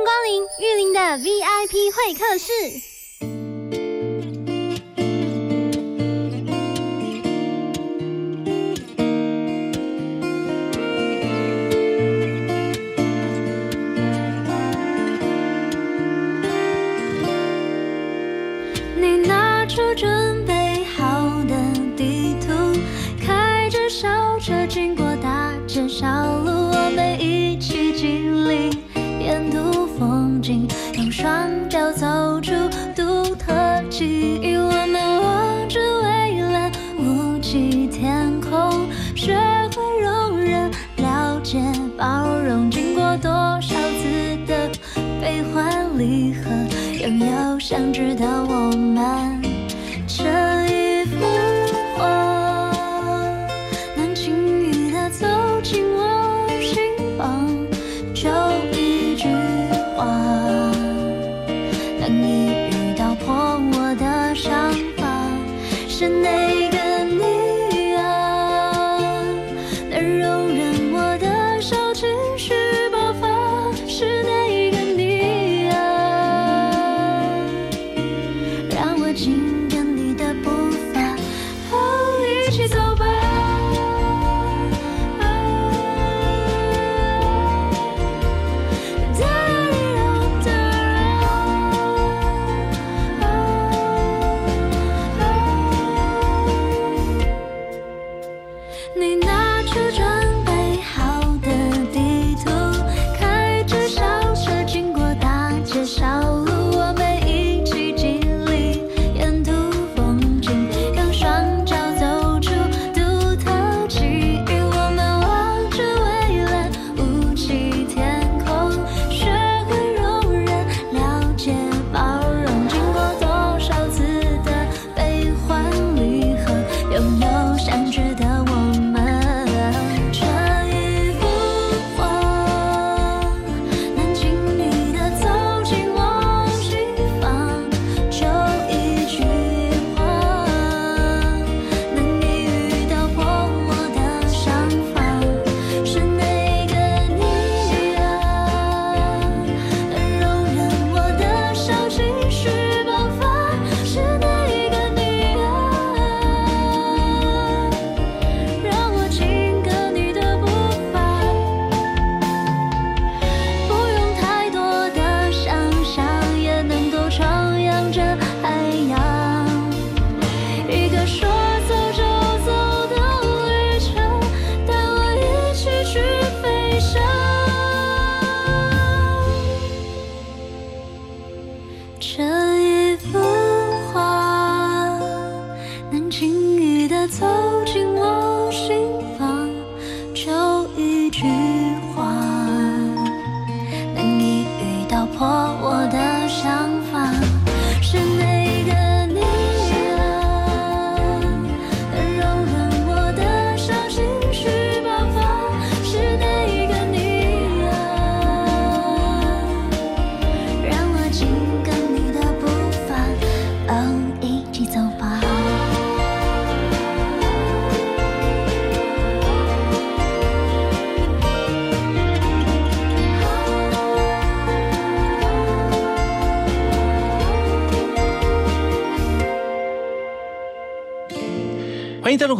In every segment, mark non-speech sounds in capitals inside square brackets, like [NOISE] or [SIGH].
欢迎光临玉林的 VIP 会客室。用双脚走出独特记忆。我们握着蔚蓝无际天空，学会容忍、了解、包容，经过多少次的悲欢离合，拥有想知道我。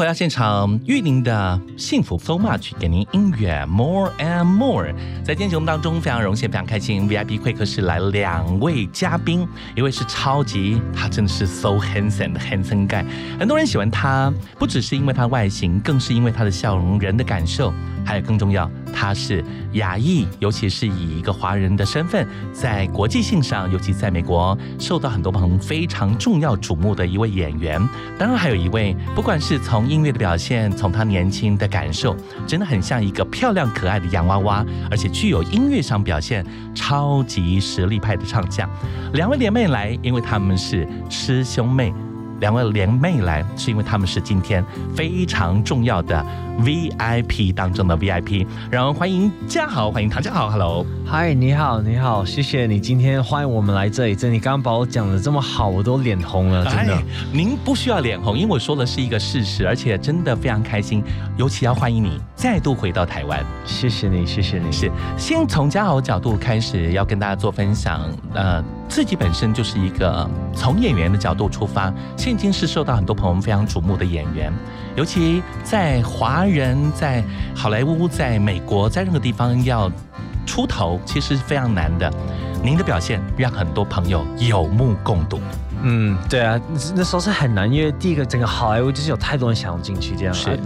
回到现场，玉林的幸福 so much，给您音乐 more and more。在今天节目当中，非常荣幸，非常开心，VIP 会客室来两位嘉宾，一位是超级，他真的是 so handsome 的 handsome guy，很多人喜欢他，不只是因为他外形，更是因为他的笑容，人的感受。还有更重要，他是亚裔，尤其是以一个华人的身份，在国际性上，尤其在美国受到很多朋友非常重要瞩目的一位演员。当然，还有一位，不管是从音乐的表现，从他年轻的感受，真的很像一个漂亮可爱的洋娃娃，而且具有音乐上表现超级实力派的唱将。两位连妹来，因为他们是师兄妹。两位联袂来，是因为他们是今天非常重要的 VIP 当中的 VIP。让我们欢迎嘉豪，欢迎唐嘉豪，Hello。嗨，你好，你好，谢谢你今天欢迎我们来这里。真的，你刚刚把我讲的这么好，我都脸红了，真的。哎您不需要脸红，因为我说的是一个事实，而且真的非常开心。尤其要欢迎你再度回到台湾。谢谢你，谢谢你。是，先从嘉豪角度开始，要跟大家做分享。呃，自己本身就是一个从演员的角度出发，现今是受到很多朋友们非常瞩目的演员，尤其在华人、在好莱坞、在美国，在任何地方要出头，其实是非常难的。您的表现让很多朋友有目共睹。嗯，对啊，那那时候是很难，因为第一个整个好莱坞就是有太多人想要进去这样。是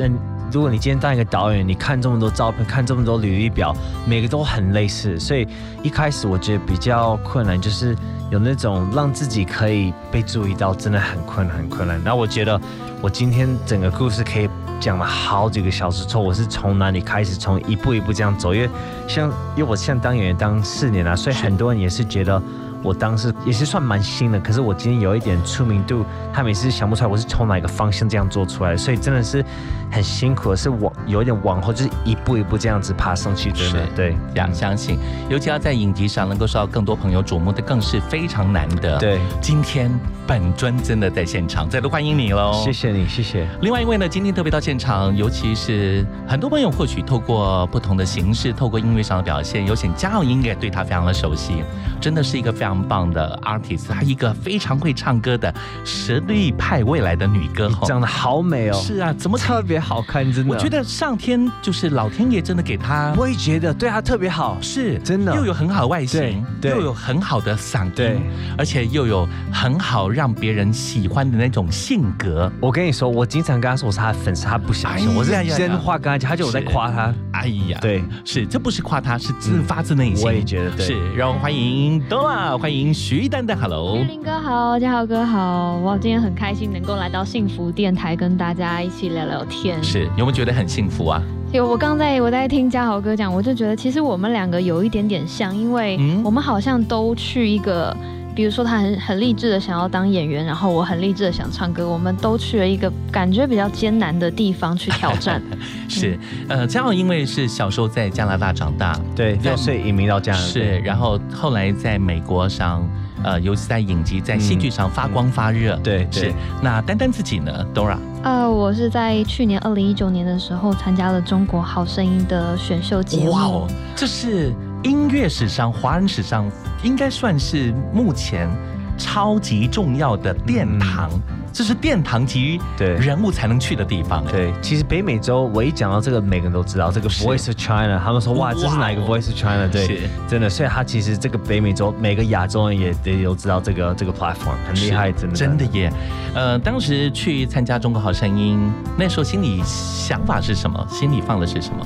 如果你今天当一个导演，你看这么多照片，看这么多履历表，每个都很类似，所以一开始我觉得比较困难，就是有那种让自己可以被注意到，真的很困难，很困难。那我觉得我今天整个故事可以讲了好几个小时，从我是从哪里开始，从一步一步这样走，因为像因为我像当演员当四年了，所以很多人也是觉得。我当时也是算蛮新的，可是我今天有一点出名度，他们也是想不出来我是从哪个方向这样做出来的，所以真的是很辛苦的，是往有一点往后，就是一步一步这样子爬上去，真的是对，这样相信，尤其要在影集上能够受到更多朋友瞩目的，更是非常难得。对，今天本尊真的在现场，再度欢迎你喽！谢。谢你，谢谢。另外一位呢，今天特别到现场，尤其是很多朋友或许透过不同的形式，透过音乐上的表现，有请嘉豪音乐对他非常的熟悉，真的是一个非常棒的 artist，她一个非常会唱歌的实力派未来的女歌后。长得好美哦，是啊，怎么特别好看，真的。我觉得上天就是老天爷真的给她我也觉得对她特别好，是。真的。又有很好的外形，又有很好的嗓音，而且又有很好让别人喜欢的那种性格。我跟你说，我经常跟她说我是她的粉丝，她不相信，我是真话跟她讲，她就我在夸她。哎呀，对，是，这不是夸她，是自发自内心。我也觉得对。是，让我们欢迎 Dora，欢迎徐丹丹，Hello。林哥好，嘉豪哥好，哇，今天很开心能够来到幸福电台跟大家一起聊聊天。是，有没有觉得很幸福啊？有，我刚在我在听嘉豪哥讲，我就觉得其实我们两个有一点点像，因为嗯我们好像都去一个，比如说他很很励志的想要当演员，然后我很励志的想唱歌，我们都去了一个感觉比较艰难的地方去挑战。[LAUGHS] 是，呃，嘉豪因为是小时候在加拿大长大，对，六岁移民到加拿大，是，然后后来在美国上，呃，尤其在影集、在戏剧上发光发热。对是。那丹丹自己呢，Dora？呃，我是在去年二零一九年的时候参加了《中国好声音》的选秀节目。哇哦，这是音乐史上、华人史上应该算是目前超级重要的殿堂，这是殿堂级对人物才能去的地方。哎，对，其实北美洲我一讲到这个，每个人都知道这个是 Voice of China，他们说哇，哇这是哪一个 Voice of China？对，真的，所以他其实这个北美洲每个亚洲人也也有知道这个这个 platform，很厉害，真的真的耶。呃，当时去参加《中国好声音》，那时候心里想法是什么？心里放的是什么？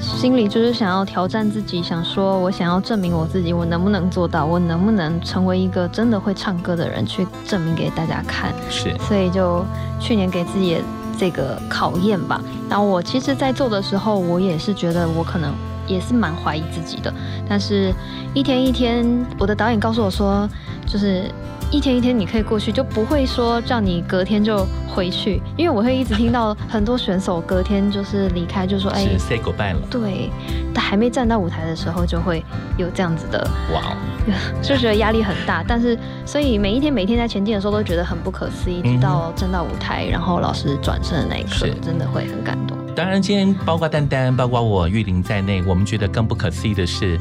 心里就是想要挑战自己，想说我想要证明我自己，我能不能做到，我能不能成为一个真的会唱歌的人，去证明给大家看。是所以就去年给自己这个考验吧。然后我其实，在做的时候，我也是觉得我可能也是蛮怀疑自己的，但是一天一天，我的导演告诉我说，就是。一天一天，你可以过去，就不会说叫你隔天就回去，因为我会一直听到很多选手隔天就是离开，就说哎，是 say goodbye 了。对，他还没站到舞台的时候，就会有这样子的，哇哦，[LAUGHS] 就觉得压力很大。但是，所以每一天每天在前进的时候，都觉得很不可思议。嗯直到站到舞台，然后老师转身的那一刻，真的会很感动。当然，今天包括丹丹，包括我玉玲在内，我们觉得更不可思议的是，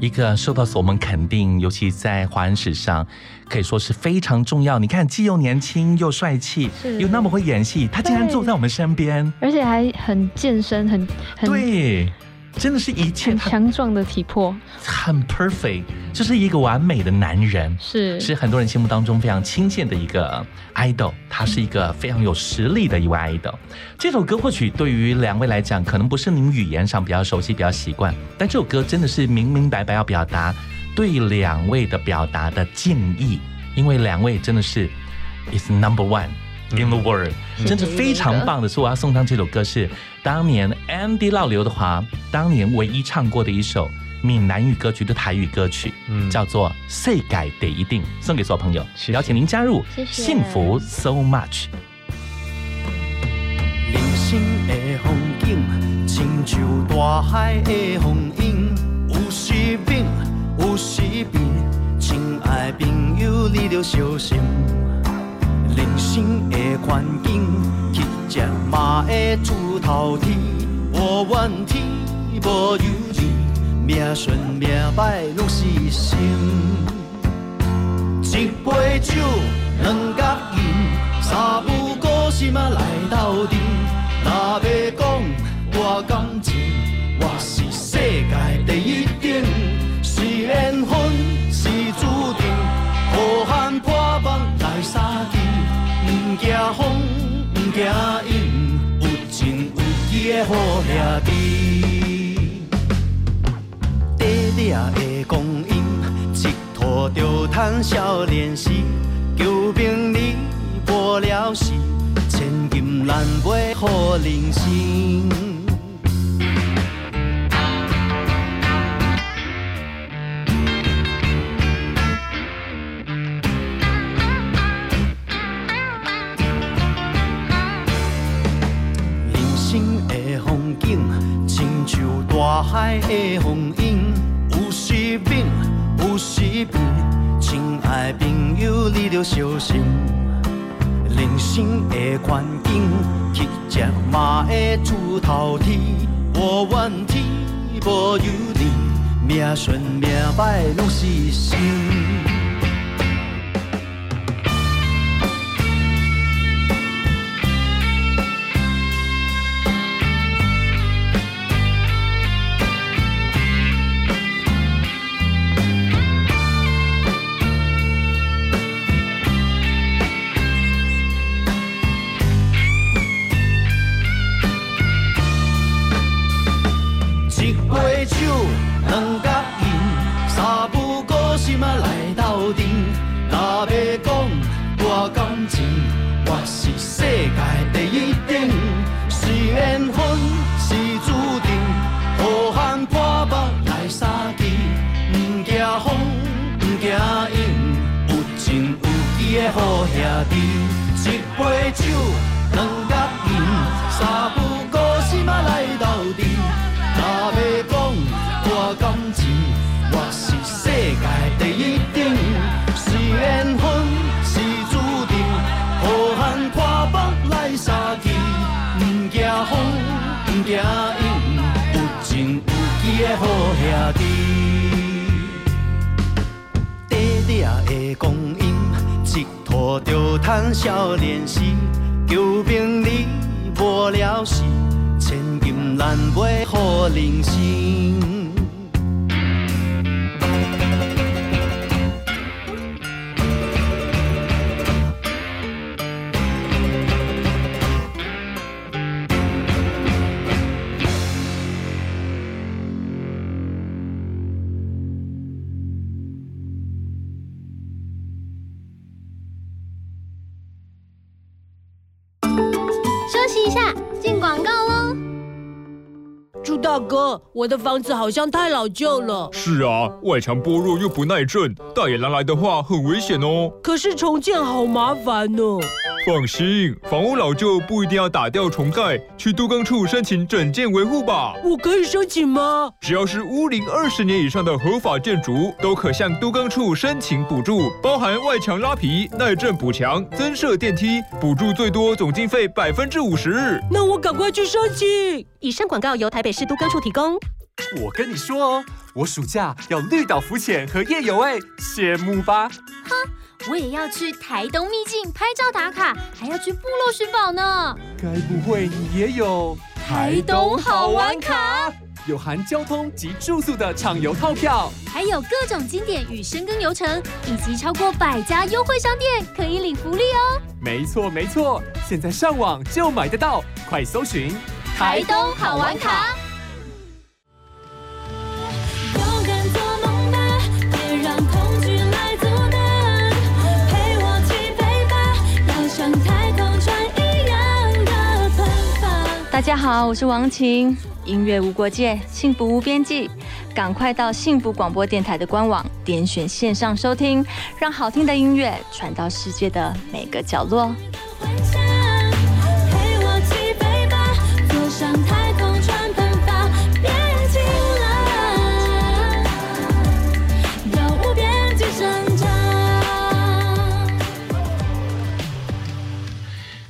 一个受到我们肯定，尤其在华人史上，可以说是非常重要。你看，既又年轻又帅气，是又那么会演戏，他竟然坐在我们身边。而且还很健身，很很对，真的是一切很强壮的体魄，很 perfect，就是一个完美的男人。是是很多人心目当中非常亲切的一个 idol，他是一个非常有实力的一位 idol。这首歌或许对于两位来讲，可能不是你们语言上比较熟悉、比较习惯，但这首歌真的是明明白白要表达对两位的表达的敬意，因为两位真的是 is number one。In the world，真是非常棒的所以，我要送上这首歌是当年 Andy 老刘德华当年唯一唱过的一首闽南语歌曲的台语歌曲，嗯叫做《谁改得一定》，送给所有朋友，谢谢邀请您加入，谢谢幸福 so much。人生的风景，亲像大海的风涌，有时猛，有时平。亲爱朋友，你着小心。人生的环境，乞食嘛会出头天。无怨天，无尤人，命顺命歹拢是心。一杯酒，惊风，毋惊阴，有情有义的好兄弟。短短的光阴，一拖就趁少年时。求名利无了时，千金难买好人生。海的风涌，有时猛，有时平。亲爱朋友，你着小心。人生的环境，乞食嘛会出头天。无怨天，无尤人，命顺命歹拢是生。三不五时嘛来斗阵。若要讲我感情，我是世界第一等。是缘分，是注定，好汉破目来相见。毋惊风，毋惊阴，有情有义的好兄弟。一杯酒，谈少年时。求名利无了时，千金难买好人生。大哥，我的房子好像太老旧了，是啊，外墙薄弱又不耐震，大野狼来的话很危险哦。可是重建好麻烦呢。放心，房屋老旧不一定要打掉重盖，去都更处申请整建维护吧。我可以申请吗？只要是屋龄二十年以上的合法建筑，都可向都更处申请补助，包含外墙拉皮、耐震补墙、增设电梯，补助最多总经费百分之五十。那我赶快去申请。以上广告由台北市都更处提供。我跟你说哦，我暑假要绿岛浮潜和夜游哎，羡慕吧？我也要去台东秘境拍照打卡，还要去部落寻宝呢。该不会你也有台东好玩卡？有含交通及住宿的畅游套票，还有各种经典与深耕游程，以及超过百家优惠商店可以领福利哦。没错没错，现在上网就买得到，快搜寻台东好玩卡。勇敢做梦吧，别让恐惧来阻挡。陪我起飞吧，要像太空船一样的奔放。大家好，我是王晴。音乐无国界，幸福无边际。赶快到幸福广播电台的官网，点选线上收听，让好听的音乐传到世界的每个角落。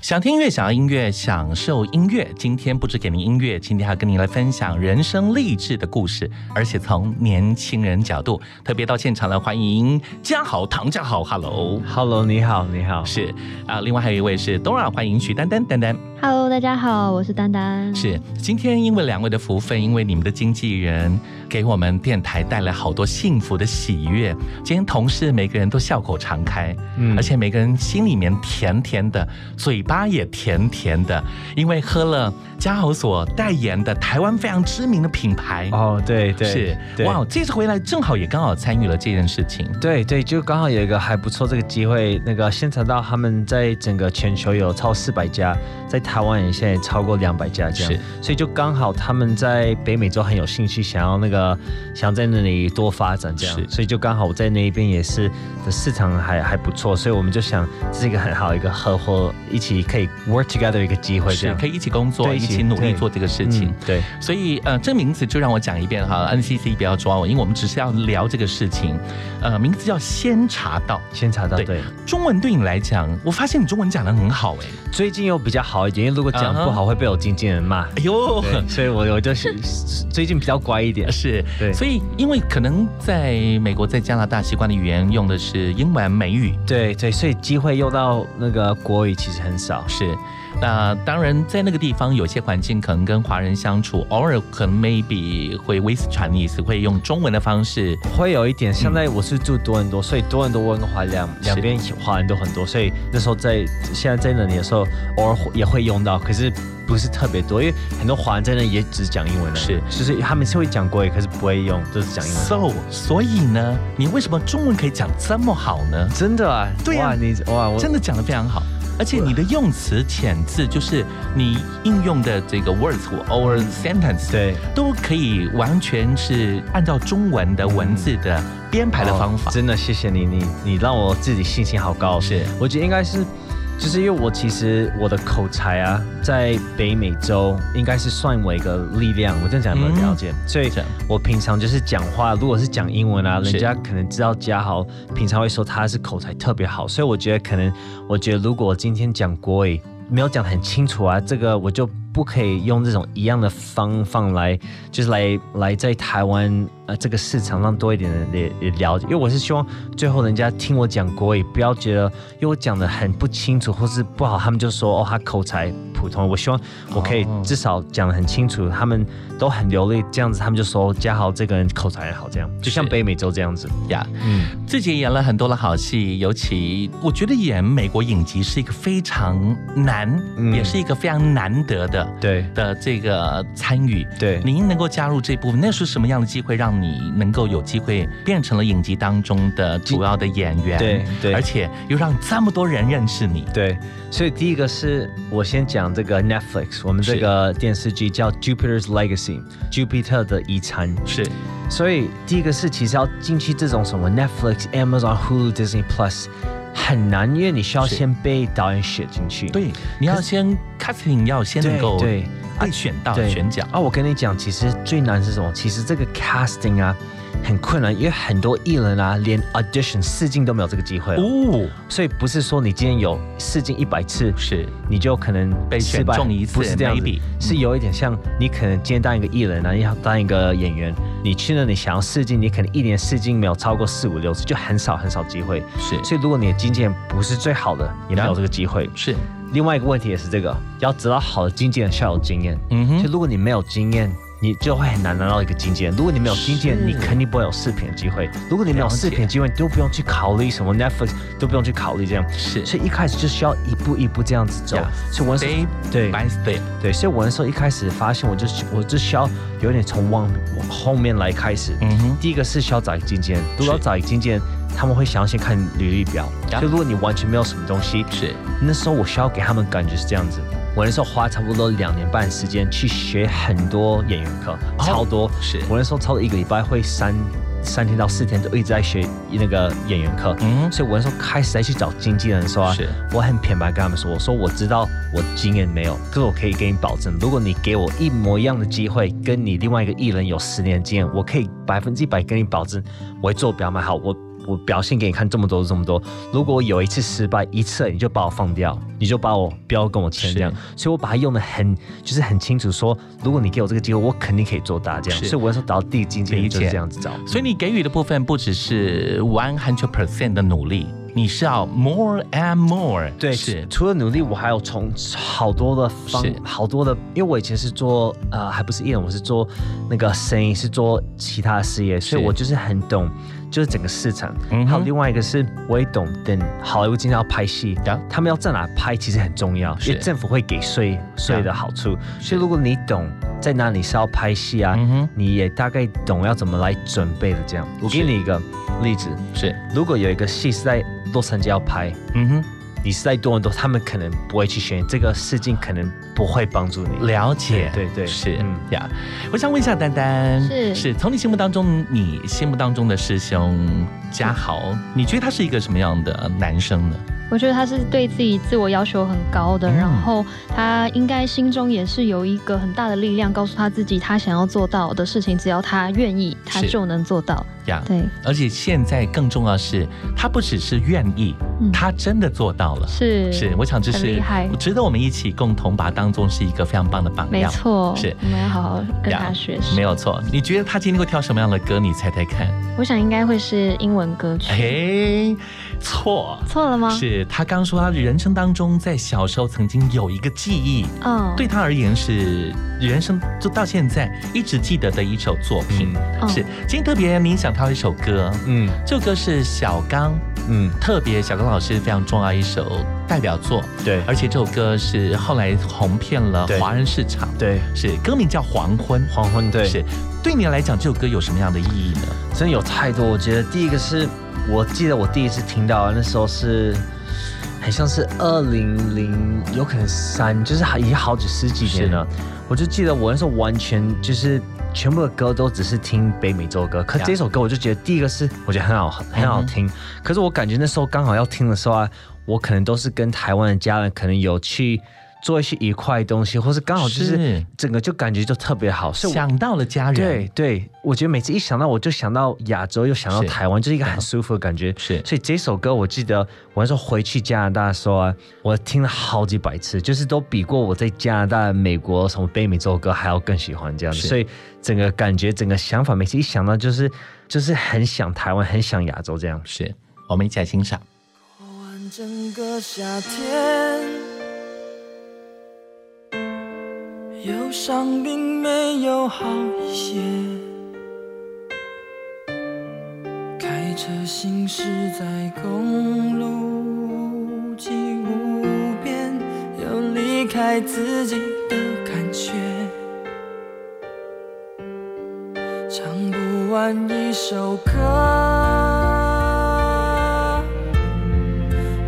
想听音乐，想要音乐，享受音乐。今天不止给您音乐，今天还跟您来分享人生励志的故事，而且从年轻人角度，特别到现场来欢迎嘉豪、唐嘉豪，Hello。Hello，你好，你好。是啊，另外还有一位是 Dora，欢迎许丹丹，丹丹。Hello，大家好，我是丹丹。是，今天因为两位的福分，因为你们的经纪人给我们电台带来好多幸福的喜悦。今天同事每个人都笑口常开，嗯而且每个人心里面甜甜的，嘴巴也甜甜的，因为喝了嘉豪所代言的台湾非常知名的品牌。哦，对对，是，对。哇，这次回来正好也刚好参与了这件事情。对对，就刚好有一个还不错这个机会，那个现场到他们在整个全球有超四百家，在台湾也现在超过两百家这样，是。所以就刚好他们在北美洲很有兴趣，想要那个想在那里多发展这样。是，所以就刚好我在那一边也是的市场还还不错，所以我们就想这是一个很好一个合伙一起可以 work together 一个机会是可以一起工作，对一起努力做这个事情。嗯对。所以呃，这名字就让我讲一遍哈，NCC 不要抓我，因为我们只是要聊这个事情。呃，名字叫先查到，先查到对对。中文对你来讲，我发现你中文讲的很好哎、最近又比较好一点，因为如果讲不好会被我经纪人骂。哎呦，所以我我就是 [LAUGHS] 最近比较乖一点。是，对所以因为可能在美国、在加拿大习惯的语言用的是英文、美语，对对，所以机会用到那个国语其实很少。是。那当然，在那个地方有些环境可能跟华人相处，偶尔可能 maybe 会 with Chinese 会用中文的方式，会有一点。现在我是住多伦多，所以多伦多温哥华两两边华人都很多，所以那时候在现在在那里的时候，偶尔也会用到，可是不是特别多，因为很多华人在那也只讲英文的，是就是他们是会讲国语，可是不会用，都是讲英文。So，所以呢，你为什么中文可以讲这么好呢？真的啊，对呀哇，你哇，我真的讲的非常好，而且你的用词遣字，就是你应用的这个 words or sentence，对，都可以完全是按照中文的文字的编排的方法。真的谢谢你，你你让我自己信心好高。是，我觉得应该是，就是因为我其实我的口才啊，在北美洲应该是算我一个力量。我这样讲有没有了解？所以我平常就是讲话，如果是讲英文啊，人家可能知道嘉豪平常会说他是口才特别好，所以我觉得可能，我觉得如果我今天讲国语没有讲得很清楚啊，这个我就不可以用这种一样的方法来，就是来来在台湾呃这个市场让多一点人也也了解，因为我是希望最后人家听我讲国语，不要觉得因为我讲的很不清楚或是不好，他们就说哦他口才普通。我希望我可以哦至少讲的很清楚，他们都很流利，这样子他们就说嘉豪这个人口才很好，这样就像北美洲这样子。呀嗯，自己演了很多的好戏，尤其我觉得演美国影集是一个非常难，嗯也是一个非常难得的对的这个参与。对。您能够加入这部分，那是什么样的机会让你能够有机会变成了影集当中的主要的演员？对对而且又让这么多人认识你。对，所以第一个是我先讲这个 Netflix，我们这个电视剧叫 Jupiter's Legacy，Jupiter 的遗产。是，所以第一个是其实要进去这种什么 Netflix、Amazon、Hulu、Disney Plus 很难，因为你需要先被导演选进去。对，你要先 casting 要先能够对被选到选角。啊，我跟你讲，其实最难是什么？其实这个 casting 啊很困难，因为很多艺人啊连 audition 试镜都没有这个机会哦。哦，所以不是说你今天有试镜一百次，是你就可能被选中一次不是这样子是有一点像你可能今天当一个艺人啊，你要当一个演员，你去那里想要试镜，你可能一年试镜没有超过四五六次，就很少很少机会。是所以如果你的经纪人不是最好的，也没有这个机会。是，另外一个问题也是这个，要知道好的经纪人需要有经验。嗯哼，就如果你没有经验，你就会很难拿到一个经纪人。如果你没有经纪人，你肯定不会有视频的机会。如果你没有视频的机会，你都不用去考虑什么 Netflix，都不用去考虑这样。是所以一开始就需要一步一步这样子走。Yeah，所以我那时候 step 对 by step，对，所以我那时候一开始发现，我就我就需要有点从往往后面来开始。嗯哼，第一个是需要找一个经纪人，如果要找一个经纪人，他们会想要先看履历表。Yeah 就如果你完全没有什么东西，是那时候我需要给他们感觉是这样子。我那时候花差不多两年半时间去学很多演员课，超多。哦是我那时候超多一个礼拜会三三天到四天都一直在学那个演员课。嗯所以我那时候开始再去找经纪人的时候啊是，我很坦白跟他们说，我说我知道我经验没有，可是我可以给你保证，如果你给我一模一样的机会，跟你另外一个艺人有十年经验，我可以百分之一百跟你保证，我会做得比他们好。我我表现给你看这么多这么多，如果我有一次失败一次，你就把我放掉，你就把我不要跟我签这样。所以我把它用的很就是很清楚说，如果你给我这个机会，我肯定可以做大这样。所以我那时候找到第一经纪人就是这样子找。所以你给予的部分不只是 one hundred percent 的努力，你是要 more and more。对，是除了努力，我还有从好多的方，好多的，因为我以前是做呃，还不是艺人，我是做那个生意，是做其他事业，所以我就是很懂，就是整个市场。嗯还有另外一个是，我也懂，等好莱坞今天要拍戏呀他们要在哪拍，其实很重要，是。因为政府会给税税的好处，所以如果你懂在哪里是要拍戏啊，嗯你也大概懂要怎么来准备的。这样，我给你一个例子，是，如果有一个戏是在洛杉矶要拍，嗯哼。你是在多伦多，他们可能不会去选这个事情，可能不会帮助你。了解，对对对是嗯呀。我想问一下丹丹，是是从你心目当中，你心目当中的师兄嘉豪，你觉得他是一个什么样的男生呢？我觉得他是对自己自我要求很高的，嗯然后他应该心中也是有一个很大的力量，告诉他自己他想要做到的事情，只要他愿意，他就能做到。呀，对，而且现在更重要的是，他不只是愿意，嗯他真的做到了。是是，我想这是厉害值得我们一起共同把它当做是一个非常棒的榜样。没错，是我们要好好跟他学习。没有错。你觉得他今天会跳什么样的歌？你猜猜看。我想应该会是英文歌曲。哎，错。错了吗？是他刚说他人生当中在小时候曾经有一个记忆，嗯，对他而言是人生就到现在一直记得的一首作品。嗯。是今天特别冥想挑一首歌，嗯。这首歌是小刚，嗯，特别小刚老师非常重要一首代表作，对。而且这首歌是后来红遍了对。华人市场，对，是歌名叫《黄昏》，黄昏对，是对你来讲这首歌有什么样的意义呢？真的有太多。我觉得第一个是我记得我第一次听到那时候是。很像是二零零，有可能三，就是已经好几十几年了。我就记得我那时候完全就是全部的歌都只是听北美洲歌，可这首歌我就觉得第一个是我觉得很好很好听，可是我感觉那时候刚好要听的时候啊，我可能都是跟台湾的家人可能有去做一些愉快的东西，或是刚好就是是整个就感觉就特别好，所以我想到了家人，对对，我觉得每次一想到我就想到亚洲，又想到台湾，就是一个很舒服的感觉。[LAUGHS] 是所以这首歌我记得我那时候回去加拿大的时候啊，我听了好几百次，就是都比过我在加拿大、美国什么北美洲歌还要更喜欢这样子。所以整个感觉、整个想法，每次一想到就是就是很想台湾，很想亚洲这样。是我们一起来欣赏。过完整个夏天，忧伤并没有好一些。开车行驶在公路际无边，有离开自己的感觉。唱不完一首歌，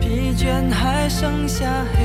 疲倦还剩下黑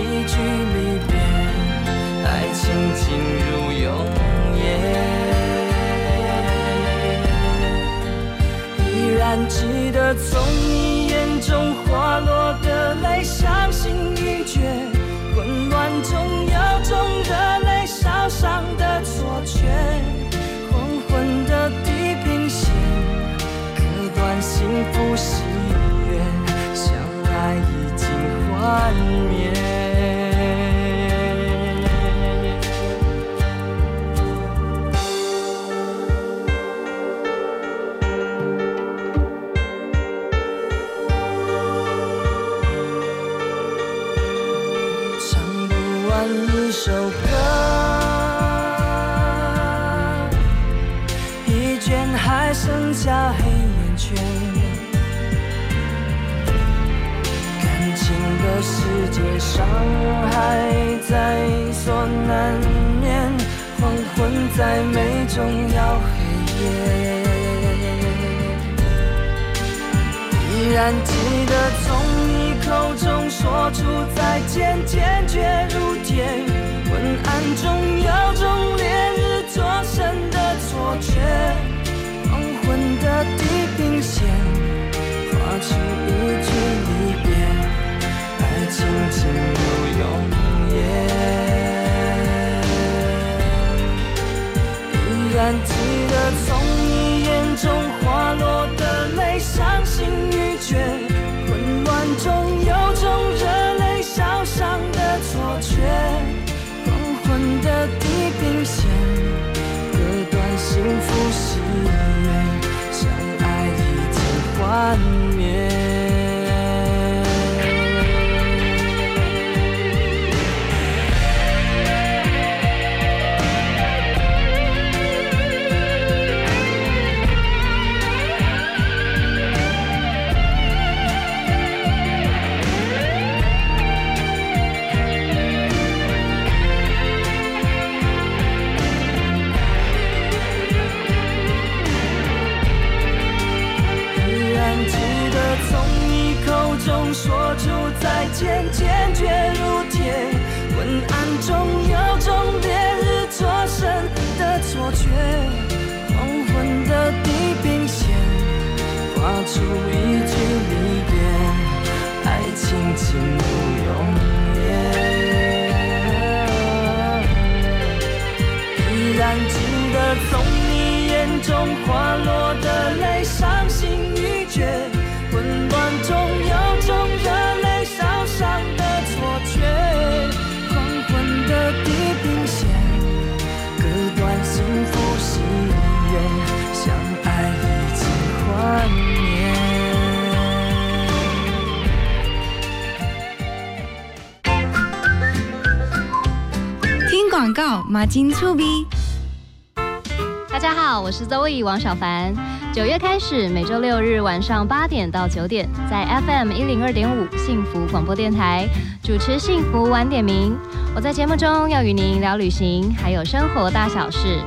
静如永夜，依然记得从你眼中滑落的泪，伤心欲绝，混乱中有种热泪烧伤的错觉。金醋鼻。大家好，我是 Zoe 王小凡。九月开始，每周六日晚上八点到九点，在 FM 一零二点五幸福广播电台主持幸福晚点名。我在节目中要与您聊旅行，还有生活大小事。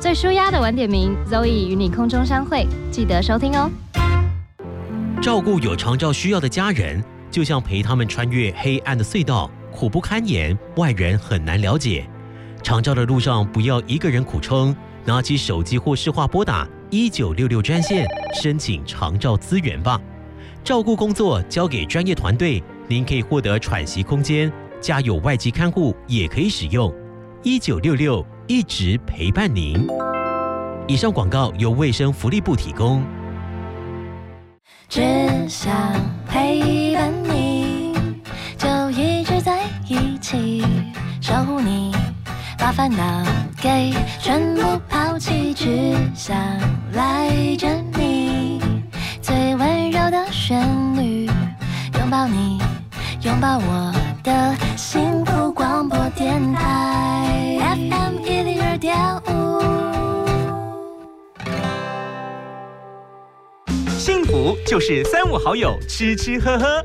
最舒压的晚点名，Zoe 与你空中相会，记得收听哦。照顾有长照需要的家人，就像陪他们穿越黑暗的隧道，苦不堪言，外人很难了解。长照的路上，不要一个人苦撑，拿起手机或视话拨打一九六六专线，申请长照资源吧。照顾工作交给专业团队，您可以获得喘息空间，家有外籍看护也可以使用。一九六六一直陪伴您。以上广告由卫生福利部提供。只想陪伴把烦恼给全部抛弃，只想赖着你，最温柔的旋律，拥抱你，拥抱我的幸福广播电台，FM 一零二点五。幸福就是三五好友吃吃喝喝，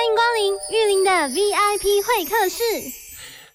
欢迎光临玉林的 VIP 会客室。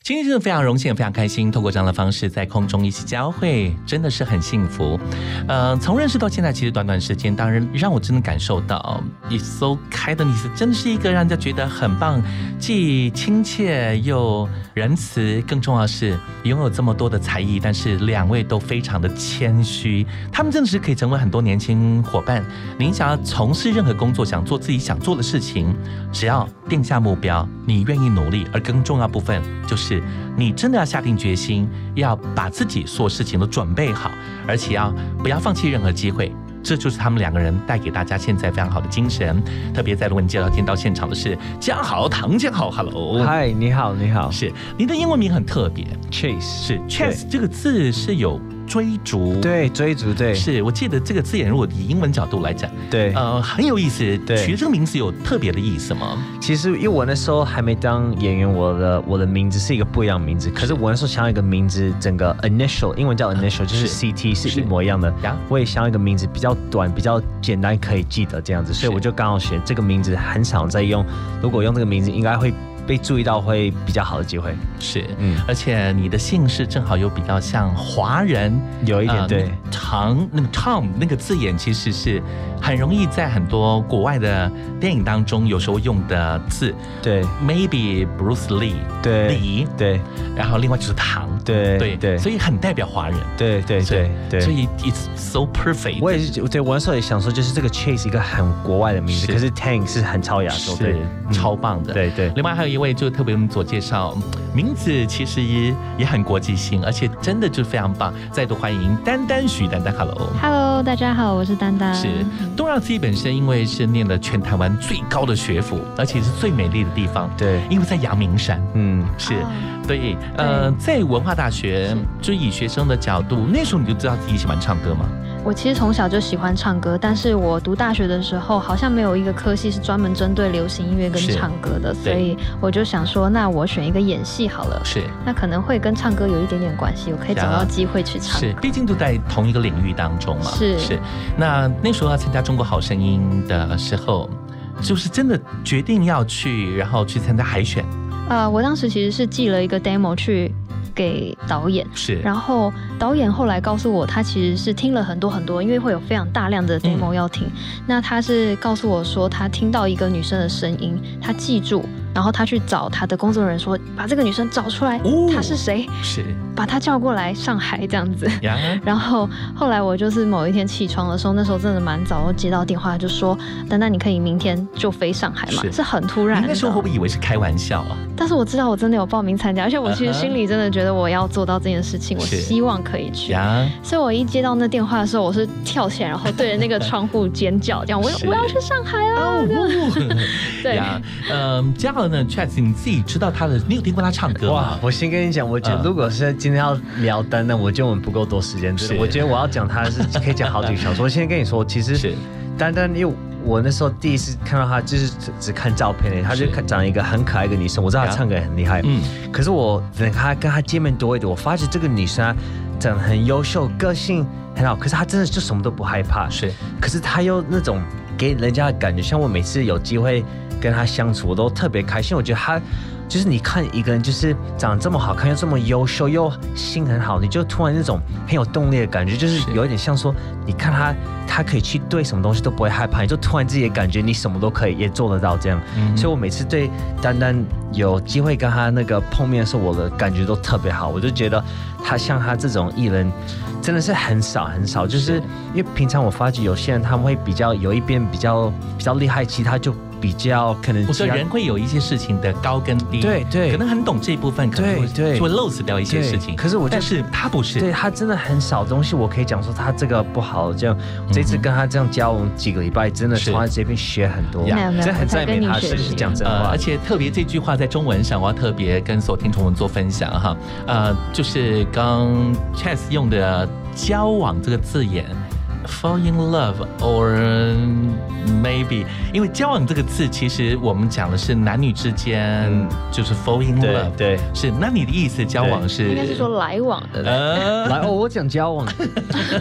今天真的非常荣幸，非常开心，透过这样的方式在空中一起交汇，真的是很幸福。呃，从认识到现在，其实短短时间，当然让我真的感受到，It's so kind，你是真的是一个让人家觉得很棒，既亲切又仁慈，更重要的是拥有这么多的才艺，但是两位都非常的谦虚，他们真的是可以成为很多年轻伙伴。您想要从事任何工作，想做自己想做的事情，只要定下目标，你愿意努力，而更重要部分就是。你真的要下定决心，要把自己所有事情都准备好，而且要不要放弃任何机会。这就是他们两个人带给大家现在非常好的精神。特别在为你介绍今天到现场的是江豪，唐江豪，Hello，嗨，你好，你好，是您的英文名很特别，Chase，是 Chase 这个字是有。追逐，对追逐，对，是我记得这个字眼，如果以英文角度来讲，对，呃，很有意思。对，取这个名字有特别的意思吗？其实因为我那时候还没当演员，我的我的名字是一个不一样的名字。可是我那时候想要一个名字，整个 initial 英文叫 initial，就是 CT 是一模一样的。我也想要一个名字比较短、比较简单，可以记得这样子。所以我就刚好选这个名字，很少在用。如果用这个名字，应该会。被注意到会比较好的机会。是，嗯，而且你的姓氏正好又比较像华人，有一点对，唐那个 Tom 那个字眼其实是很容易在很多国外的电影当中有时候用的字，对，Maybe Bruce Lee，对，李，对，然后另外就是唐，对对对，所以很代表华人，对对对对，所以 It's so perfect。我也是，对，我那时候也想说，就是这个 Chase 一个很国外的名字，可是 Tank 是很超亚洲，对，超棒的，对对。另外还有。一位就特别我们做介绍，名字其实也也很国际性，而且真的就非常棒。再度欢迎丹丹徐丹丹，Hello，Hello，大家好，我是丹丹。是东让自己本身因为是念了全台湾最高的学府，而且是最美丽的地方，对，因为在阳明山，嗯，是，所以呃，在文化大学就以学生的角度，那时候你就知道自己喜欢唱歌吗？我其实从小就喜欢唱歌，但是我读大学的时候好像没有一个科系是专门针对流行音乐跟唱歌的，所以我就想说，那我选一个演戏好了。是，那可能会跟唱歌有一点点关系，我可以找到机会去唱。是，毕竟都在同一个领域当中嘛。是是。那那时候要参加《中国好声音》的时候，就是真的决定要去，然后去参加海选。呃，我当时其实是寄了一个 demo 去。给导演是，然后导演后来告诉我，他其实是听了很多很多，因为会有非常大量的 demo 要听。那他是告诉我说，他听到一个女生的声音，他记住。然后他去找他的工作人员说：“把这个女生找出来，她是谁？是把她叫过来上海这样子。”然后后来我就是某一天起床的时候，那时候真的蛮早，我接到电话就说：“丹丹，你可以明天就飞上海嘛？”是很突然。那时候会不会以为是开玩笑啊？但是我知道我真的有报名参加，而且我其实心里真的觉得我要做到这件事情，我希望可以去。所以我一接到那电话的时候，我是跳起来，然后对着那个窗户尖叫，这样我我要去上海啊！[LAUGHS] 对，嗯，这样。那 c h a t 你自己知道他的，你有听过他唱歌吗？我先跟你讲，我觉得如果是今天要聊丹丹，我觉得我们不够多时间。真的，我觉得我要讲他是 [LAUGHS] 可以讲好几个小时。我先跟你说，其实丹丹，因为我那时候第一次看到他，就是只只看照片诶，他就看长一个很可爱的女生。我知道她唱歌很厉害，嗯。可是我等他跟他见面多一点，我发现这个女生啊长得很优秀，个性很好。可是她真的就什么都不害怕，是。可是她又那种给人家的感觉，像我每次有机会。跟他相处我都特别开心，我觉得他就是你看一个人就是长得这么好看又这么优秀又心很好，你就突然那种很有动力的感觉，就是有一点像说你看他他可以去对什么东西都不会害怕，你就突然自己的感觉你什么都可以也做得到这样。所以我每次对丹丹有机会跟他那个碰面的时候，我的感觉都特别好，我就觉得他像他这种艺人真的是很少很少，就是因为平常我发觉有些人他们会比较有一边比较比较厉害，其他就。比较可能，我说人会有一些事情的高跟低，对对，可能很懂这一部分，可能会会漏死掉一些事情。可是我，但是他不是，对他真的很少东西，我可以讲说他这个不好。这样这次跟他这样交往几个礼拜，真的从他这边学很多，真的很赞美他，是讲真话。而且特别这句话在中文上，我要特别跟所有听众们做分享哈。呃，就是刚 Chess 用的交往这个字眼。Fall in love or maybe，因为交往这个字，其实我们讲的是男女之间，就是 fall in love，对，是。那你的意思，交往是？应该是说来往的。来哦，我讲交往。[LAUGHS]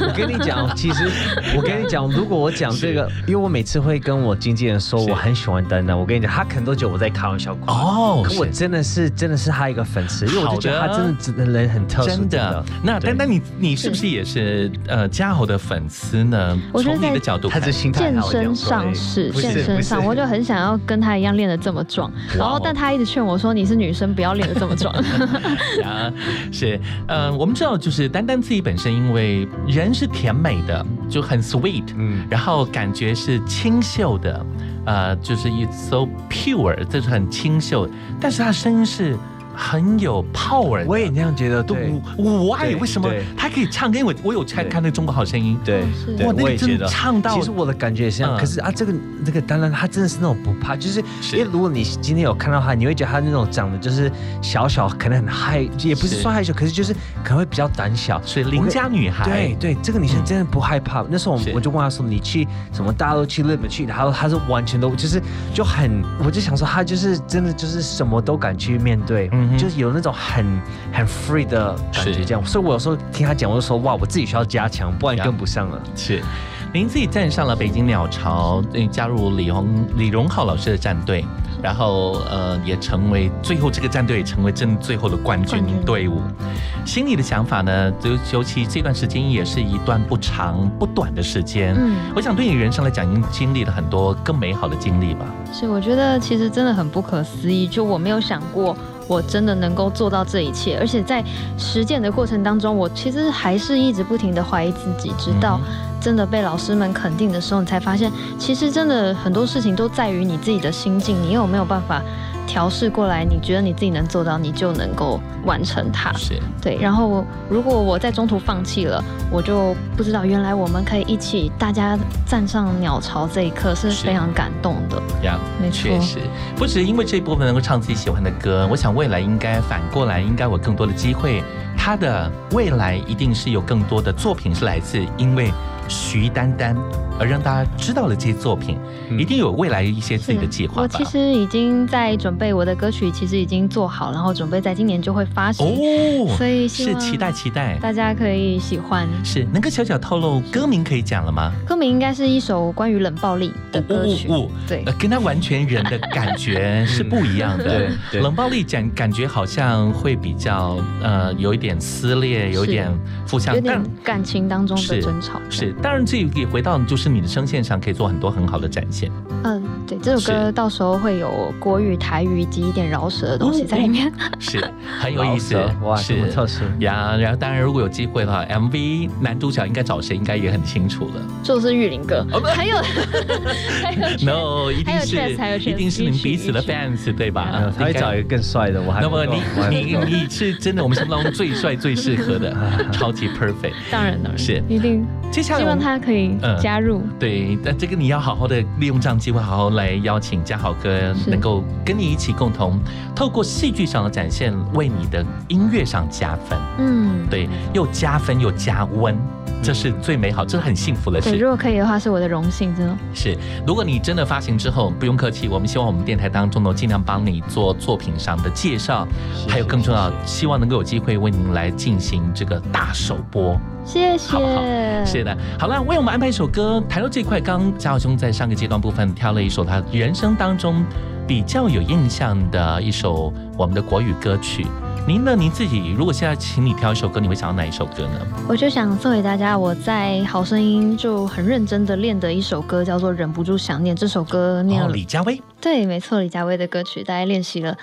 我跟你讲，其实我跟你讲，如果我讲这个，[LAUGHS] 因为我每次会跟我经纪人说我很喜欢丹丹，我跟你讲，他可能都觉得我在开玩笑。哦，可我真的是真的是他一个粉丝，因为我就觉得他真的真的人很特殊。真的。那丹丹，你你是不是也是呃嘉豪的粉丝？真的，我觉得在健身上是健身上，我就很想要跟他一样练得这么壮。然后，但他一直劝我说：“你是女生，不要练得这么壮。[LAUGHS] ”啊，是，嗯，我们知道，就是丹丹自己本身，因为人是甜美的，就很 sweet，嗯，然后感觉是清秀的，呃，就是 it's so pure，这是很清秀，但是他声音是很有 power。我也那样觉得，对对，我爱对为什么对他可以唱？因为我我有看看那个《中国好声音》，对，对哇，那个真的我也觉得唱到，其实我的感觉也是这样。嗯可是啊，这个这个当然他真的是那种不怕，就是因为如果你今天有看到他，你会觉得他那种长得就是小小，可能很害，也不是是说害羞，可是就是可能会比较胆小，所以邻家女孩。对对，这个女生真的不害怕。那时候我我就问她说：“你去什么大陆去日本去？”然后她是完全都就是就很，我就想说她就是真的就是什么都敢去面对，就是有那种很很 free 的感觉这样。所以我有时候听他讲，我就说：“哇，我自己需要加强，不然跟不上了。”是。您自己站上了北京鸟巢，呃加入李荣李荣浩老师的战队，然后呃也成为最后这个战队也成为真最后的冠军队伍。心里的想法呢，就尤其这段时间也是一段不长不短的时间。嗯我想对你人生来讲，已经经历了很多更美好的经历吧。是，我觉得其实真的很不可思议，就我没有想过我真的能够做到这一切，而且在实践的过程当中，我其实还是一直不停的怀疑自己，直到真的被老师们肯定的时候，你才发现，其实真的很多事情都在于你自己的心境，你有没有办法调试过来？你觉得你自己能做到，你就能够完成它。是对，然后如果我在中途放弃了，我就不知道原来我们可以一起大家站上鸟巢这一刻是非常感动的。呀，没错确实，不只因为这一部分能够唱自己喜欢的歌，我想未来应该反过来，应该有更多的机会。他的未来一定是有更多的作品是来自因为徐丹丹而让大家知道了这些作品，一定有未来一些自己的计划吧我其。实已经在准备我的歌曲，其实已经做好，然后准备在今年就会发行。哦所以是期待期待，大家可以喜欢。是能够小小透露歌名可以讲了吗？歌名应该是一首关于冷暴力的歌曲。哦，对呃，跟他完全人的感觉是不一样的。[LAUGHS] 对对冷暴力讲感觉好像会比较呃有一点撕裂，有一点负向有，但点感情当中的争吵。是，当然这也回到就是你的声线上可以做很多很好的展现。嗯，对，这首歌到时候会有国语、台语以及一点饶舌的东西在里面。[LAUGHS] 是很有意思，哇是这么特殊呀。然后当然，如果有机会的话，MV 男主角应该找谁，应该也很清楚了。就是玉林哥，还有 [LAUGHS] 还有 [LAUGHS] No，一定是一定是你们彼此的 fans 对吧？嗯他会找一个更帅的，我还那么你你你是真的我们心目当中最帅最适合的，超级 perfect。当然当然是一定。接下来希望他可以嗯加入。对，但这个你要好好的利用这样机会，好好来邀请嘉豪哥，能够跟你一起共同透过戏剧上的展现，为你的音乐上加分。嗯，对，又加分又加温，这是最美好，这是很幸福的，事。如果可以的话，是我的荣幸，真的。是，如果你真的发行之后，不用客气，我们希望我们电台当中呢，尽量帮你做作品上的介绍，还有更重要，希望能够有机会为您来进行这个大首播。谢谢。好不好？是的，好了，为我们安排一首歌。谈到这块，刚刚嘉豪兄在上个阶段部分挑了一首他人生当中比较有印象的一首我们的国语歌曲。您呢？您自己如果现在请你挑一首歌，你会想到哪一首歌呢？我就想送给大家，我在《好声音》就很认真的练的一首歌，叫做《忍不住想念》。这首歌念哦，了，李佳薇。对，没错，李佳薇的歌曲，大家练习了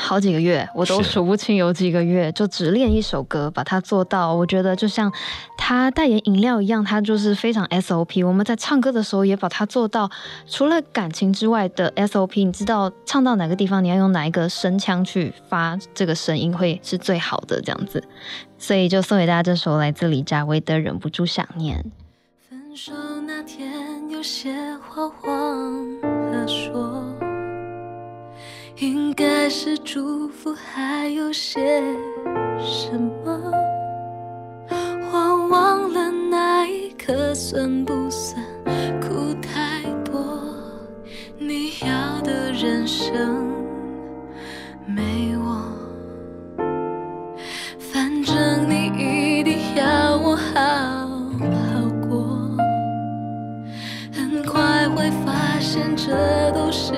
好几个月，我都数不清有几个月，就只练一首歌，把它做到。我觉得就像他代言饮料一样，他就是非常 SOP。我们在唱歌的时候也把它做到，除了感情之外的 SOP，你知道唱到哪个地方，你要用哪一个声腔去发这个声音会是最好的，这样子。所以就送给大家这首来自李佳薇的《忍不住想念》。分手那天有些话忘了说，应该是祝福，还有些什么？我忘了那一刻算不算哭太多？你要的人生没我。反正你一定要我好好过，很快会发现这都是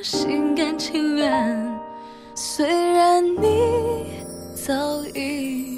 心甘情愿，虽然你早已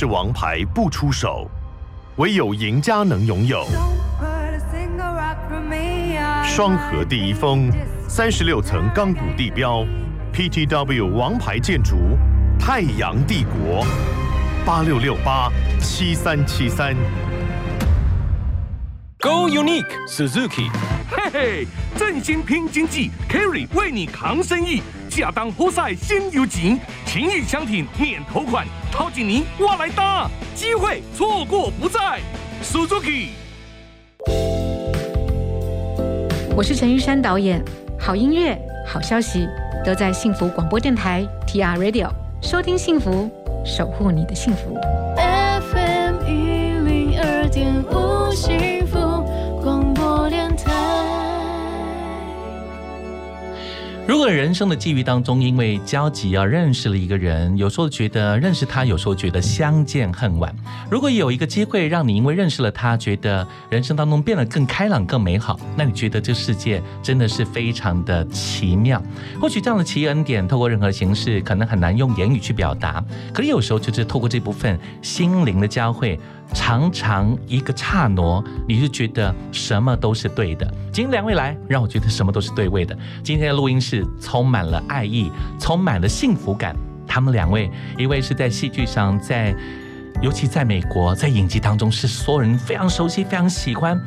是王牌不出手，唯有赢家能拥有。双河第一峰，三十六层钢骨地标，PTW 王牌建筑，太阳帝国，八六六八七三七三。Go Unique Suzuki，嘿嘿，振兴拼经济，Carry 为你扛生意，下当波赛先有景，情谊相挺免头款，掏紧您我来搭，机会错过不再，Suzuki。我是陈玉山导演，好音乐、好消息都在幸福广播电台 TR Radio，收听幸福，守护你的幸福。FM 一零二点五如果人生的际遇当中，因为交集而认识了一个人，有时候觉得认识他，有时候觉得相见恨晚。如果有一个机会让你因为认识了他，觉得人生当中变得更开朗、更美好，那你觉得这世界真的是非常的奇妙。或许这样的奇恩典，透过任何形式，可能很难用言语去表达，可是有时候就是透过这部分心灵的交汇。常常一个刹那，你就觉得什么都是对的。今天两位来，让我觉得什么都是对味的。今天的录音室充满了爱意，充满了幸福感。他们两位，一位是在戏剧上，在尤其在美国，在影集当中是所有人非常熟悉、非常喜欢，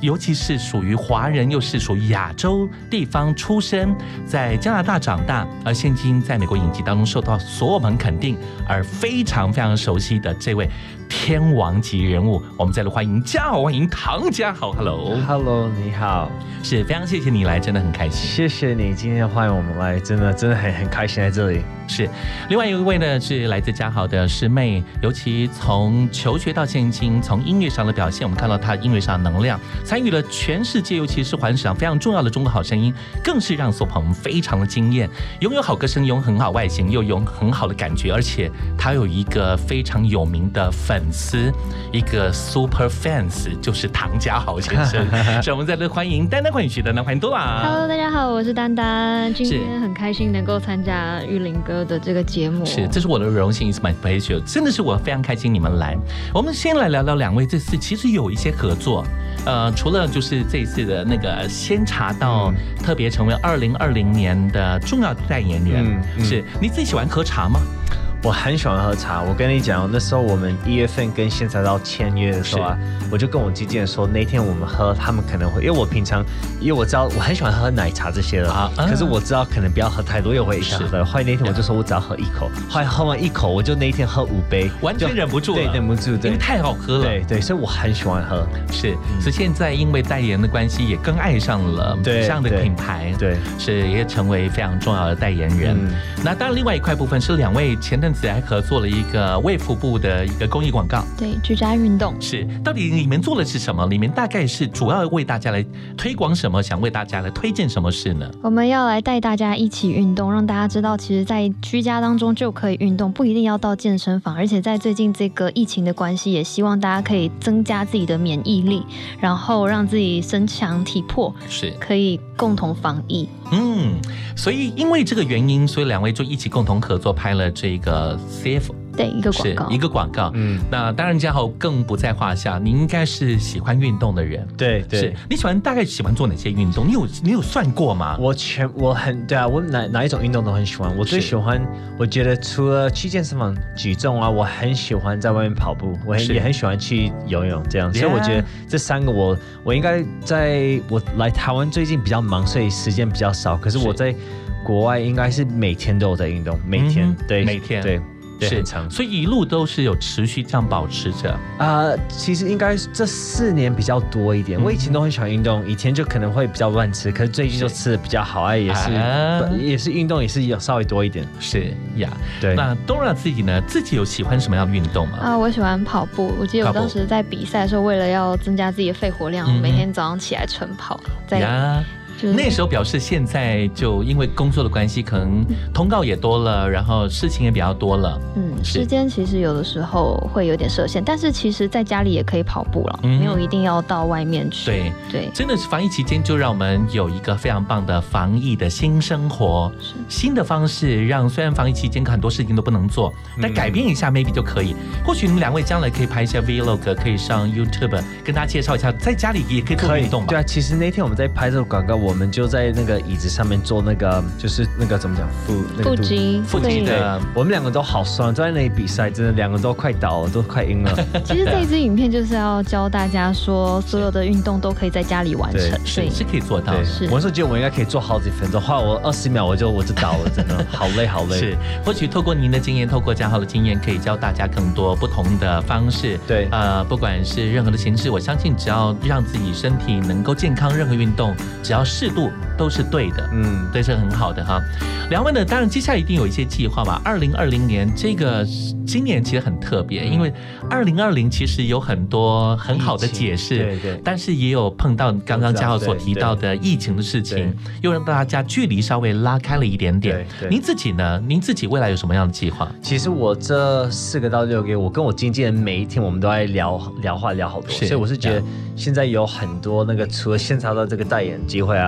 尤其是属于华人，又是属于亚洲地方出生，在加拿大长大，而现今在美国影集当中受到所有人肯定，而非常非常熟悉的这位天王级人物，我们再来欢迎嘉豪，欢迎唐家豪，Hello，Hello，你好，是非常谢谢你来，真的很开心，谢谢你。今天欢迎我们来，真的真的很很开心在这里。是，另外一位呢是来自嘉豪的师妹，尤其从求学到现今，从音乐上的表现，我们看到她音乐上的能量，参与了全世界，尤其是环市场非常重要的中国好声音，更是让所有朋友们非常的惊艳。拥有好歌声，拥有很好外形，又有很好的感觉，而且他有一个非常有名的粉丝，一个 super fans，就是唐家豪先生。[LAUGHS] 所以我们在这欢迎丹丹，欢迎徐丹丹，欢迎多啦。Hello，大家好，我是丹丹，今天很开心能够参加玉林哥的这个节目。是，这是我的荣幸，It's my pleasure，真的是我非常开心你们来。我们先来聊聊两位这次其实有一些合作，呃，除了就是这一次的那个先查到特别成为二零二零年的重要代言人，是你自己喜欢喝茶吗？我很喜欢喝茶。我跟你讲，那时候我们一月份跟现在到签约的时候啊，我就跟我经纪人说，那天我们喝，他们可能会，因为我平常，因为我知道我很喜欢喝奶茶这些的，啊可是我知道可能不要喝太多，因为我会影响的。后来那天我就说我只要喝一口，后来喝完一口，我就那一天喝五杯，完全忍不住了对，忍不住，对，因为太好喝了对对，所以我很喜欢喝。是，所以现在因为代言的关系，也更爱上了对这样的品牌，对，是也成为非常重要的代言人。嗯那当然，另外一块部分是两位前阵子还合作了一个卫福部的一个公益广告。对，居家运动是，到底里面做的是什么？里面大概是主要为大家来推广什么？想为大家来推荐什么事呢？我们要来带大家一起运动，让大家知道，其实，在居家当中就可以运动，不一定要到健身房。而且在最近这个疫情的关系，也希望大家可以增加自己的免疫力，然后让自己身强体魄，是可以共同防疫。嗯，所以因为这个原因，所以两位就一起共同合作拍了这个 CF。对，一个广告，是一个广告。嗯，那当然，嘉豪更不在话下。你应该是喜欢运动的人，对对是。你喜欢大概喜欢做哪些运动？你有你有算过吗？我全我很对啊，我哪哪一种运动都很喜欢。我最喜欢，我觉得除了去健身房举重啊，我很喜欢在外面跑步，我很也很喜欢去游泳这样。所以我觉得这三个我我应该在我来台湾最近比较忙，所以时间比较少。可是我在国外应该是每天都有在运动，每天、嗯对每天对对是很长。所以一路都是有持续这样保持着。啊、其实应该是这四年比较多一嗯点。我以前都很喜欢运动，以前就可能会比较乱吃，可是最近就吃的比较好，哎，也是、啊也是运动也是有稍微多一点。是呀，对。那 Dora 自己呢？自己有喜欢什么样的运动吗？啊，我喜欢跑步。我记得我当时在比赛的时候，为了要增加自己的肺活量，每天早上起来晨跑，在那时候表示现在就因为工作的关系，可能通告也多了，然后事情也比较多了。嗯，时间其实有的时候会有点设限，但是其实在家里也可以跑步了，嗯没有一定要到外面去。对对，真的是防疫期间，就让我们有一个非常棒的防疫的新生活，新的方式，让虽然防疫期间很多事情都不能做，但改变一下 maybe 就可以。或许你们两位将来可以拍一下 vlog，可以上 YouTube 跟大家介绍一下，在家里也可以做运动吧。对啊，其实那天我们在拍这个广告，我们就在那个椅子上面做那个，就是那个怎么讲腹那个肚腹肌。腹肌对。的，我们两个都好酸，都在那里比赛，真的两个都快倒了，都快晕了。[LAUGHS] 其实这一支影片就是要教大家说，所有的运动都可以在家里完成，对。是可以做到。的。，是。我是觉得我应该可以做好几分钟，后来我二十秒我就我就倒了，真的好累好累。是，或许透过您的经验，透过嘉豪的经验，可以教大家更多不同的方式。对。呃，不管是任何的形式，我相信只要让自己身体能够健康，任何运动只要适度都是对的。嗯，对，是很好的哈。两位呢，当然接下来一定有一些计划吧。二零二零年这个今年其实很特别，因为二零二零其实有很多很好的解释，对对但是也有碰到刚刚嘉豪所提到的疫情的事情，又让大家距离稍微拉开了一点点。对对您自己呢？您自己未来有什么样的计划？其实我这四个到六个月，我跟我经纪人每一天我们都在聊聊话聊好多，所以我是觉得现在有很多那个除了现场的这个代言机会啊，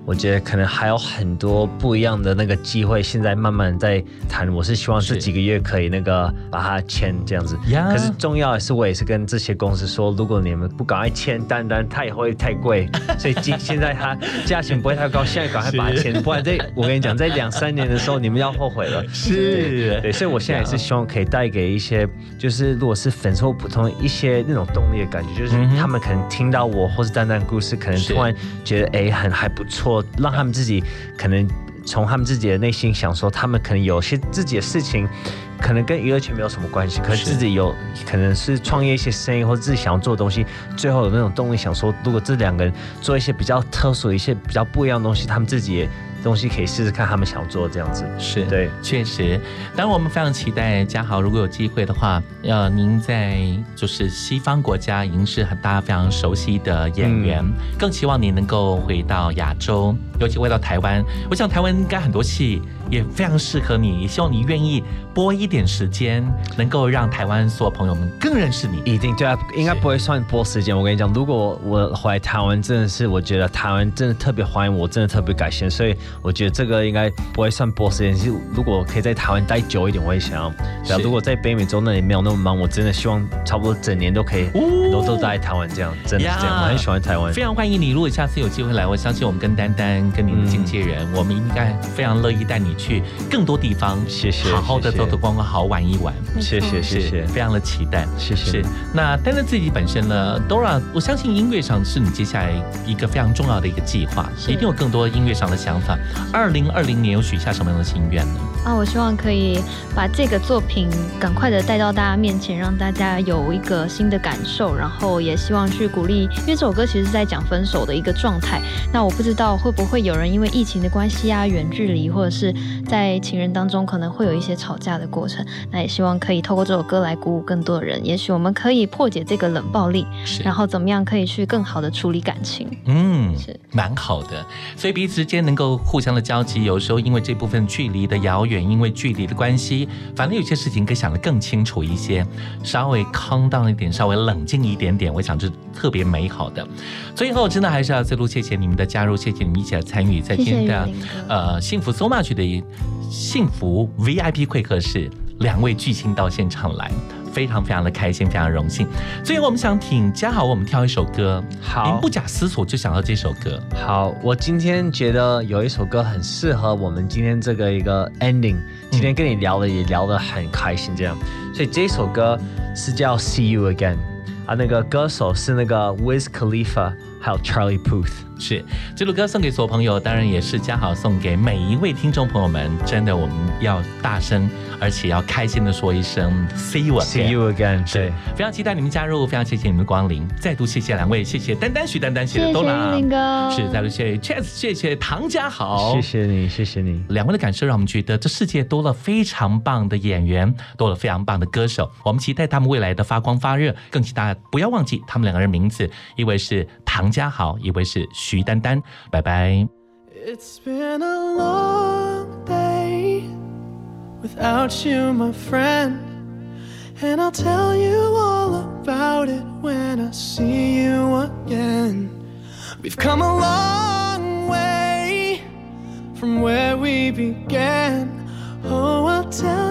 我觉得可能还有很多不一样的那个机会，现在慢慢在谈。我是希望这几个月可以那个把它签这样子。呀可是重要的是，我也是跟这些公司说，如果你们不赶快签单单，它也会太贵，[LAUGHS] 所以今现在它价钱不会太高，现在赶快把它签，不然这我跟你讲，在两三年的时候你们要后悔了。是对，所以我现在也是希望可以带给一些，就是如果是粉丝或普通一些那种动力的感觉，就是他们可能听到我或是丹丹故事，可能突然觉得哎很还不错，让他们自己可能从他们自己的内心想说，他们可能有些自己的事情。可能跟娱乐圈没有什么关系，可是是自己有可能是创业一些生意，或者自己想要做的东西，最后有那种动力，想说，如果这两个人做一些比较特殊、一些比较不一样的东西，他们自己也东西可以试试看他们想做这样子。是对，确实。当然，我们非常期待嘉豪，如果有机会的话，呃，您在就是西方国家已经是很大家非常熟悉的演员，更期望你能够回到亚洲，尤其回到台湾。我想台湾应该很多戏也非常适合你，也希望你愿意播一点时间，能够让台湾所有朋友们更认识你。一定对啊，应该不会算播时间。我跟你讲，如果我回来台湾，真的是我觉得台湾真的特别欢迎我，真的特别感谢。所以我觉得这个应该不会算播时间。是如果可以在台湾待久一点，我也想要。对啊，如果在北美洲那里没有那么忙，我真的希望差不多整年都可以，很多都在台湾这样，真的是这样。我很喜欢台湾。非常欢迎你。如果下次有机会来，我相信我们跟丹丹、跟你的经纪人，我们应该非常乐意带你去更多地方，谢谢好好的走走逛逛，好好玩一玩。谢谢谢谢非常的期待。谢谢是那丹丹自己本身呢，Dora，我相信音乐上是你接下来一个非常重要的一个计划，一定有更多音乐上的想法。二零二零年有许下什么样的心愿呢？啊，我希望可以把这个作品赶快的带到大家面前，让大家有一个新的感受，然后也希望去鼓励，因为这首歌其实是在讲分手的一个状态。那我不知道会不会有人因为疫情的关系啊，远距离，或者是在情人当中可能会有一些吵架的过程。那也希望可以透过这首歌来鼓舞更多的人，也许我们可以破解这个冷暴力，然后怎么样可以去更好的处理感情。嗯，是蛮好的，所以彼此之间能够互相的交集，有时候因为这部分距离的遥远，因为距离的关系，反正有些事情可以想得更清楚一些，稍微 calm down 一点，稍微冷静一点点，我想这是特别美好的。最后，真的还是要再度谢谢你们的加入，谢谢你们一起来参与在今天的谢谢呃幸福 so much 的幸福 VIP 会客室，两位巨星到现场来。非常非常的开心，非常荣幸。最后，我们想请嘉豪，我们挑一首歌。好您不假思索就想到这首歌。好，我今天觉得有一首歌很适合我们今天这个一个 ending。今天跟你聊的也聊得很开心，这样，所以这首歌是叫《See You Again》啊，那个歌手是那个 Wiz Khalifa，还有 Charlie Puth。是这首歌送给所有朋友，当然也是嘉豪送给每一位听众朋友们。真的，我们要大声，而且要开心的说一声 “See you again”。See you again，对，非常期待你们加入，非常谢谢你们的光临，再度谢谢两位，谢谢丹丹、徐丹丹，谢谢多拉，林哥是再度谢谢 Chess，谢谢唐嘉豪，谢谢你，谢谢你。两位的感受让我们觉得这世界多了非常棒的演员，多了非常棒的歌手。我们期待他们未来的发光发热，更期待不要忘记他们两个人名字，一位是唐家豪，一位是徐丹丹。拜拜。It's been a long day without you, my friend. And I'll tell you all about it when I see you again. We've come a long way from where we began. Oh, I'll tell